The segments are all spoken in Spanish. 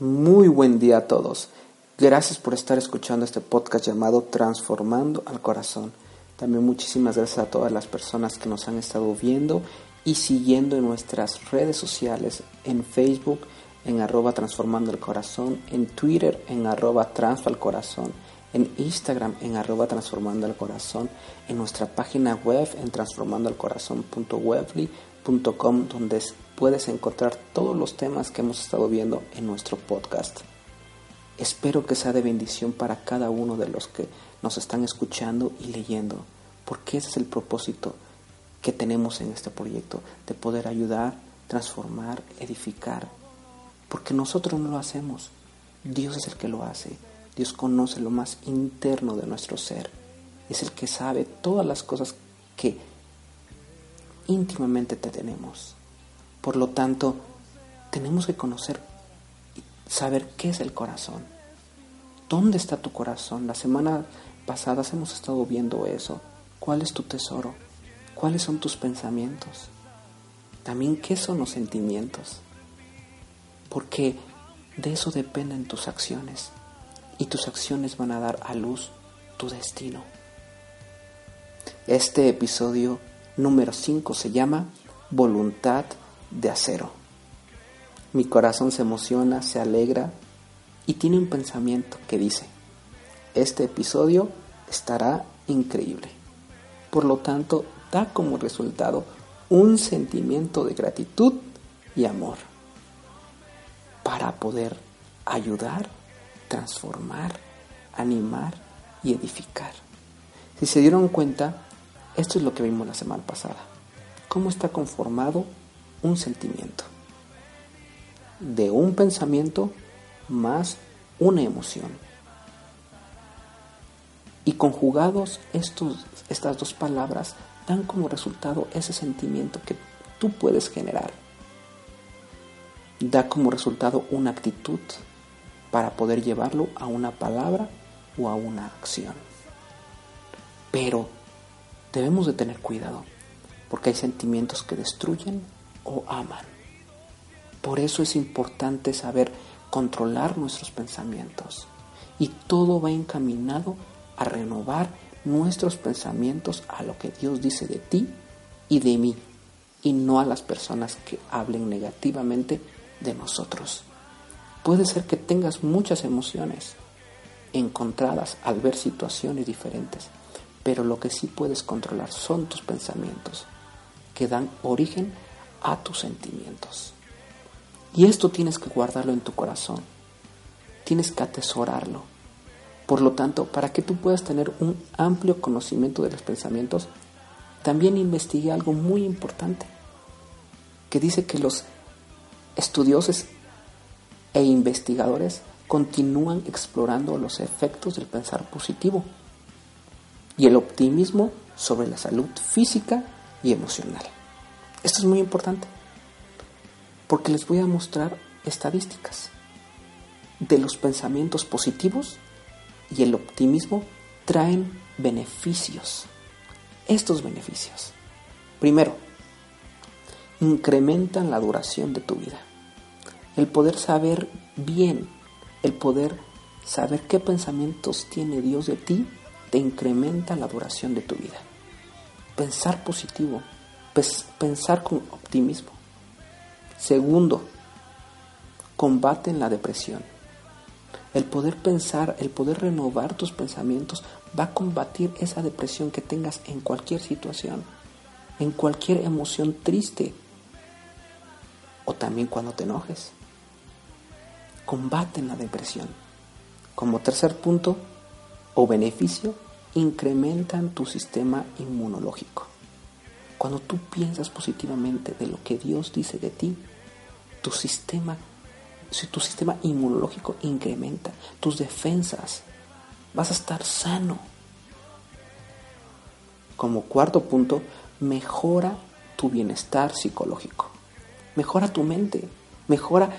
Muy buen día a todos. Gracias por estar escuchando este podcast llamado Transformando al Corazón. También muchísimas gracias a todas las personas que nos han estado viendo y siguiendo en nuestras redes sociales, en Facebook, en arroba transformando el corazón, en Twitter, en arroba corazón, en Instagram, en arroba transformando el corazón, en nuestra página web, en transformandoelcorazón.webly.com, donde puedes encontrar todos los temas que hemos estado viendo en nuestro podcast. Espero que sea de bendición para cada uno de los que nos están escuchando y leyendo, porque ese es el propósito que tenemos en este proyecto, de poder ayudar, transformar, edificar, porque nosotros no lo hacemos, Dios es el que lo hace, Dios conoce lo más interno de nuestro ser, es el que sabe todas las cosas que íntimamente te tenemos. Por lo tanto, tenemos que conocer y saber qué es el corazón. ¿Dónde está tu corazón? La semana pasada hemos estado viendo eso. ¿Cuál es tu tesoro? ¿Cuáles son tus pensamientos? También qué son los sentimientos. Porque de eso dependen tus acciones. Y tus acciones van a dar a luz tu destino. Este episodio número 5 se llama Voluntad de acero. Mi corazón se emociona, se alegra y tiene un pensamiento que dice, este episodio estará increíble. Por lo tanto, da como resultado un sentimiento de gratitud y amor para poder ayudar, transformar, animar y edificar. Si se dieron cuenta, esto es lo que vimos la semana pasada. ¿Cómo está conformado un sentimiento, de un pensamiento más una emoción. Y conjugados estos, estas dos palabras dan como resultado ese sentimiento que tú puedes generar. Da como resultado una actitud para poder llevarlo a una palabra o a una acción. Pero debemos de tener cuidado, porque hay sentimientos que destruyen o aman. Por eso es importante saber controlar nuestros pensamientos. Y todo va encaminado a renovar nuestros pensamientos a lo que Dios dice de ti y de mí, y no a las personas que hablen negativamente de nosotros. Puede ser que tengas muchas emociones encontradas al ver situaciones diferentes, pero lo que sí puedes controlar son tus pensamientos, que dan origen a tus sentimientos. Y esto tienes que guardarlo en tu corazón. Tienes que atesorarlo. Por lo tanto, para que tú puedas tener un amplio conocimiento de los pensamientos, también investigué algo muy importante, que dice que los estudiosos e investigadores continúan explorando los efectos del pensar positivo y el optimismo sobre la salud física y emocional. Esto es muy importante porque les voy a mostrar estadísticas de los pensamientos positivos y el optimismo traen beneficios. Estos beneficios, primero, incrementan la duración de tu vida. El poder saber bien, el poder saber qué pensamientos tiene Dios de ti, te incrementa la duración de tu vida. Pensar positivo pensar con optimismo. Segundo, combaten la depresión. El poder pensar, el poder renovar tus pensamientos va a combatir esa depresión que tengas en cualquier situación, en cualquier emoción triste o también cuando te enojes. Combaten la depresión. Como tercer punto o beneficio, incrementan tu sistema inmunológico. Cuando tú piensas positivamente de lo que Dios dice de ti, tu sistema tu sistema inmunológico incrementa, tus defensas, vas a estar sano. Como cuarto punto, mejora tu bienestar psicológico, mejora tu mente, mejora,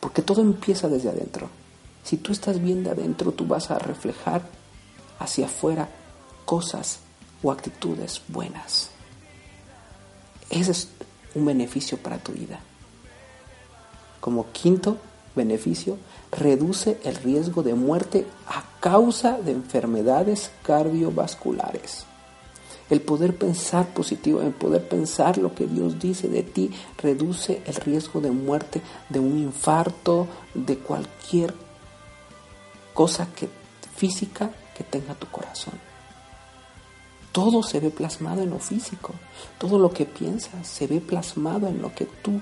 porque todo empieza desde adentro. Si tú estás bien de adentro, tú vas a reflejar hacia afuera cosas o actitudes buenas. Ese es un beneficio para tu vida. Como quinto beneficio, reduce el riesgo de muerte a causa de enfermedades cardiovasculares. El poder pensar positivo, el poder pensar lo que Dios dice de ti, reduce el riesgo de muerte, de un infarto, de cualquier cosa que, física que tenga tu corazón. Todo se ve plasmado en lo físico. Todo lo que piensas se ve plasmado en lo que tú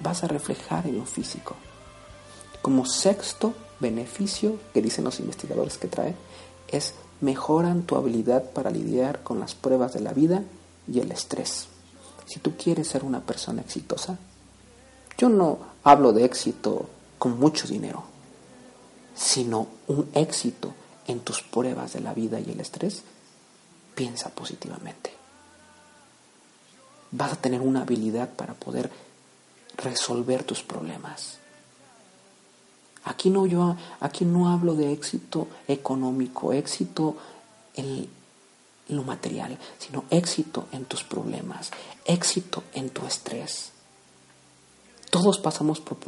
vas a reflejar en lo físico. Como sexto beneficio que dicen los investigadores que trae es mejoran tu habilidad para lidiar con las pruebas de la vida y el estrés. Si tú quieres ser una persona exitosa, yo no hablo de éxito con mucho dinero, sino un éxito en tus pruebas de la vida y el estrés piensa positivamente. Vas a tener una habilidad para poder resolver tus problemas. Aquí no yo aquí no hablo de éxito económico, éxito en lo material, sino éxito en tus problemas, éxito en tu estrés. Todos pasamos por,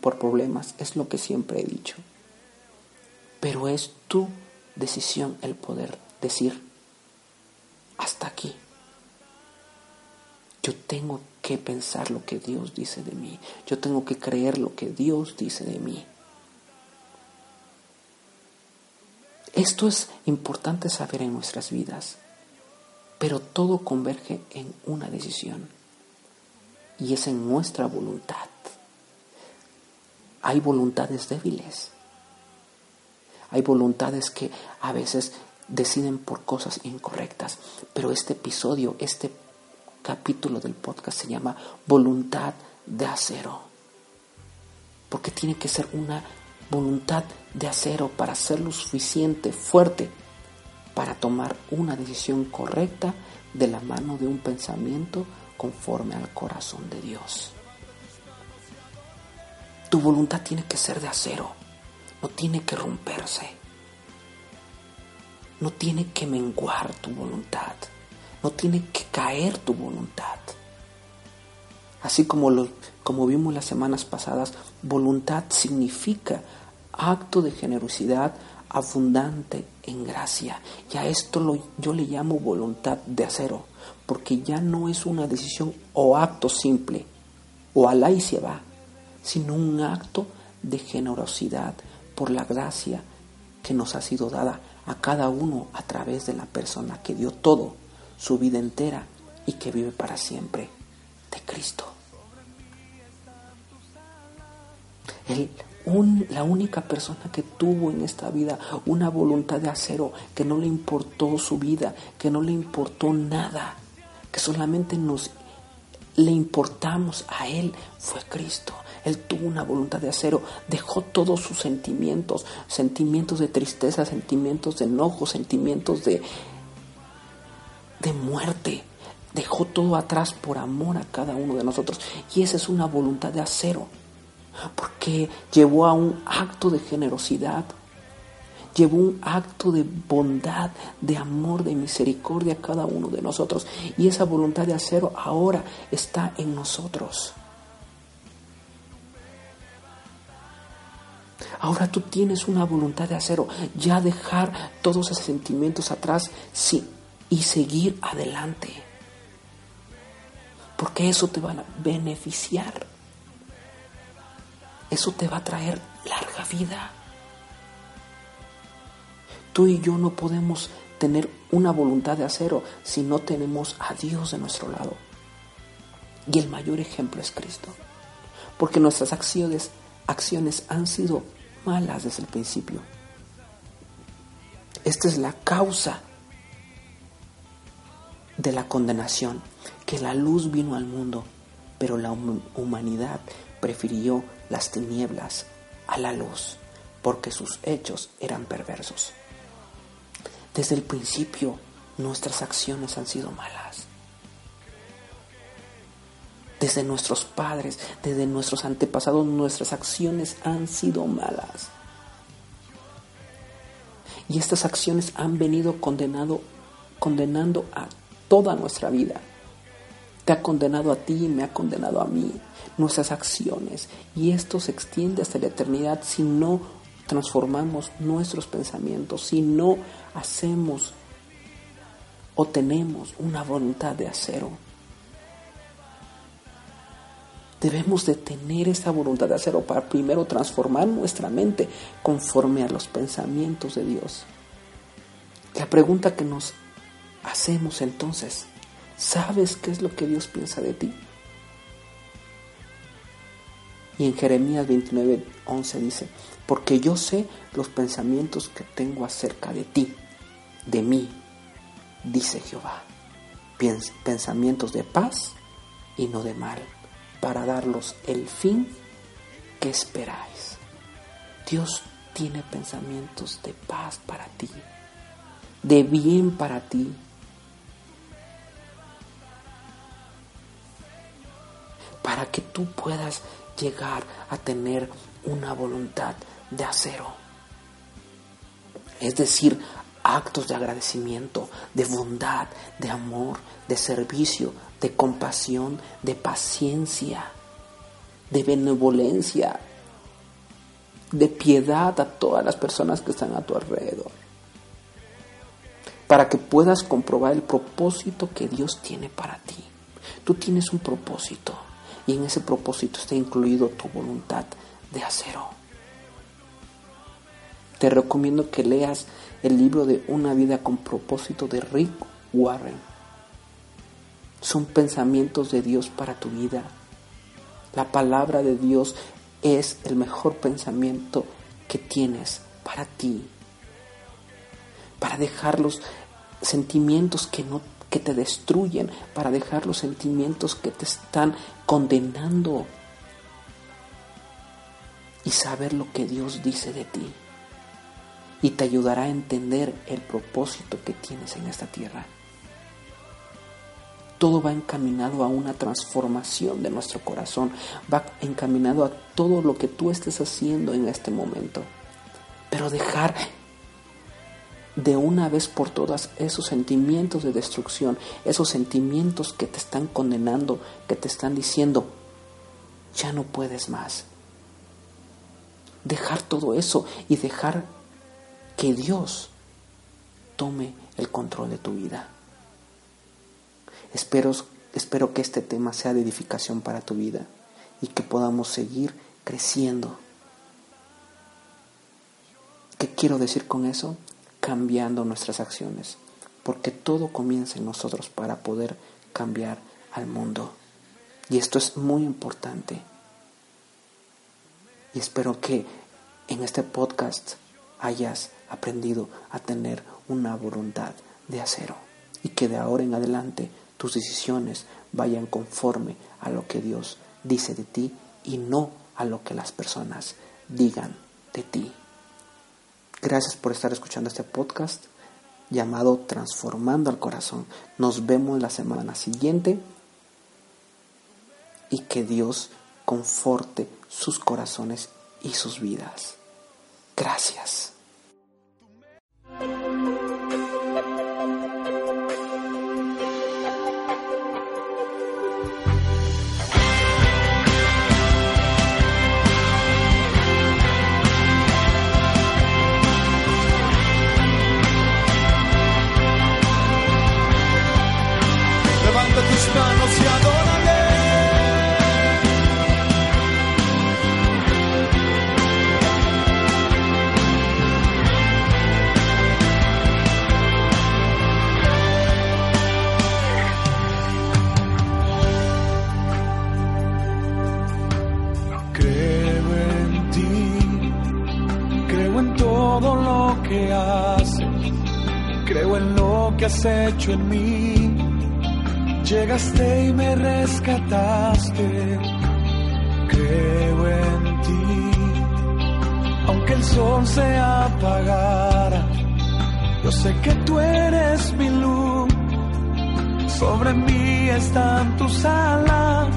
por problemas, es lo que siempre he dicho. Pero es tu decisión el poder decir, aquí. Yo tengo que pensar lo que Dios dice de mí. Yo tengo que creer lo que Dios dice de mí. Esto es importante saber en nuestras vidas, pero todo converge en una decisión y es en nuestra voluntad. Hay voluntades débiles, hay voluntades que a veces deciden por cosas incorrectas. Pero este episodio, este capítulo del podcast se llama Voluntad de acero. Porque tiene que ser una voluntad de acero para ser lo suficiente fuerte para tomar una decisión correcta de la mano de un pensamiento conforme al corazón de Dios. Tu voluntad tiene que ser de acero, no tiene que romperse. No tiene que menguar tu voluntad. No tiene que caer tu voluntad. Así como, lo, como vimos las semanas pasadas, voluntad significa acto de generosidad abundante en gracia. Y a esto lo, yo le llamo voluntad de acero, porque ya no es una decisión o acto simple, o alá y se va, sino un acto de generosidad por la gracia que nos ha sido dada a cada uno a través de la persona que dio todo, su vida entera y que vive para siempre, de Cristo. la única persona que tuvo en esta vida una voluntad de acero, que no le importó su vida, que no le importó nada, que solamente nos le importamos a Él, fue Cristo. Él tuvo una voluntad de acero, dejó todos sus sentimientos, sentimientos de tristeza, sentimientos de enojo, sentimientos de, de muerte. Dejó todo atrás por amor a cada uno de nosotros. Y esa es una voluntad de acero, porque llevó a un acto de generosidad, llevó un acto de bondad, de amor, de misericordia a cada uno de nosotros. Y esa voluntad de acero ahora está en nosotros. Ahora tú tienes una voluntad de acero, ya dejar todos esos sentimientos atrás y seguir adelante. Porque eso te va a beneficiar. Eso te va a traer larga vida. Tú y yo no podemos tener una voluntad de acero si no tenemos a Dios de nuestro lado. Y el mayor ejemplo es Cristo. Porque nuestras acciones han sido malas desde el principio. Esta es la causa de la condenación, que la luz vino al mundo, pero la humanidad prefirió las tinieblas a la luz, porque sus hechos eran perversos. Desde el principio nuestras acciones han sido malas. Desde nuestros padres, desde nuestros antepasados, nuestras acciones han sido malas. Y estas acciones han venido condenado, condenando a toda nuestra vida. Te ha condenado a ti y me ha condenado a mí, nuestras acciones. Y esto se extiende hasta la eternidad si no transformamos nuestros pensamientos, si no hacemos o tenemos una voluntad de acero. Debemos de tener esa voluntad de acero para primero transformar nuestra mente conforme a los pensamientos de Dios. La pregunta que nos hacemos entonces, ¿sabes qué es lo que Dios piensa de ti? Y en Jeremías 29, 11 dice, porque yo sé los pensamientos que tengo acerca de ti, de mí, dice Jehová, pensamientos de paz y no de mal, para darlos el fin que esperáis. Dios tiene pensamientos de paz para ti, de bien para ti. Para que tú puedas llegar a tener una voluntad de acero. Es decir, actos de agradecimiento, de bondad, de amor, de servicio, de compasión, de paciencia, de benevolencia, de piedad a todas las personas que están a tu alrededor. Para que puedas comprobar el propósito que Dios tiene para ti. Tú tienes un propósito y en ese propósito está incluido tu voluntad de acero. Te recomiendo que leas el libro de Una vida con propósito de Rick Warren. Son pensamientos de Dios para tu vida. La palabra de Dios es el mejor pensamiento que tienes para ti. Para dejar los sentimientos que no que te destruyen, para dejar los sentimientos que te están condenando y saber lo que Dios dice de ti y te ayudará a entender el propósito que tienes en esta tierra. Todo va encaminado a una transformación de nuestro corazón, va encaminado a todo lo que tú estés haciendo en este momento. Pero dejar de una vez por todas esos sentimientos de destrucción, esos sentimientos que te están condenando, que te están diciendo, ya no puedes más. Dejar todo eso y dejar que Dios tome el control de tu vida. Espero, espero que este tema sea de edificación para tu vida y que podamos seguir creciendo. ¿Qué quiero decir con eso? Cambiando nuestras acciones, porque todo comienza en nosotros para poder cambiar al mundo. Y esto es muy importante. Y espero que en este podcast hayas aprendido a tener una voluntad de acero y que de ahora en adelante tus decisiones vayan conforme a lo que Dios dice de ti y no a lo que las personas digan de ti. Gracias por estar escuchando este podcast llamado Transformando al Corazón. Nos vemos la semana siguiente y que Dios conforte sus corazones y sus vidas. Gracias. Has hecho en mí. Llegaste y me rescataste. creo en ti, aunque el sol se apagara, yo sé que tú eres mi luz, sobre mí están tus alas,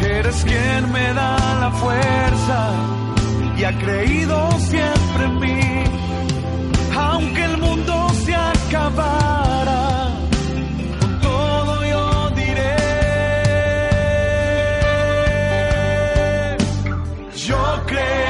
eres quien me da la fuerza y ha creído siempre en mí, aunque el mundo acabara. con todo yo diré, Yo creo,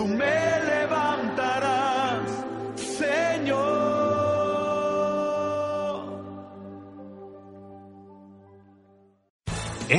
tú me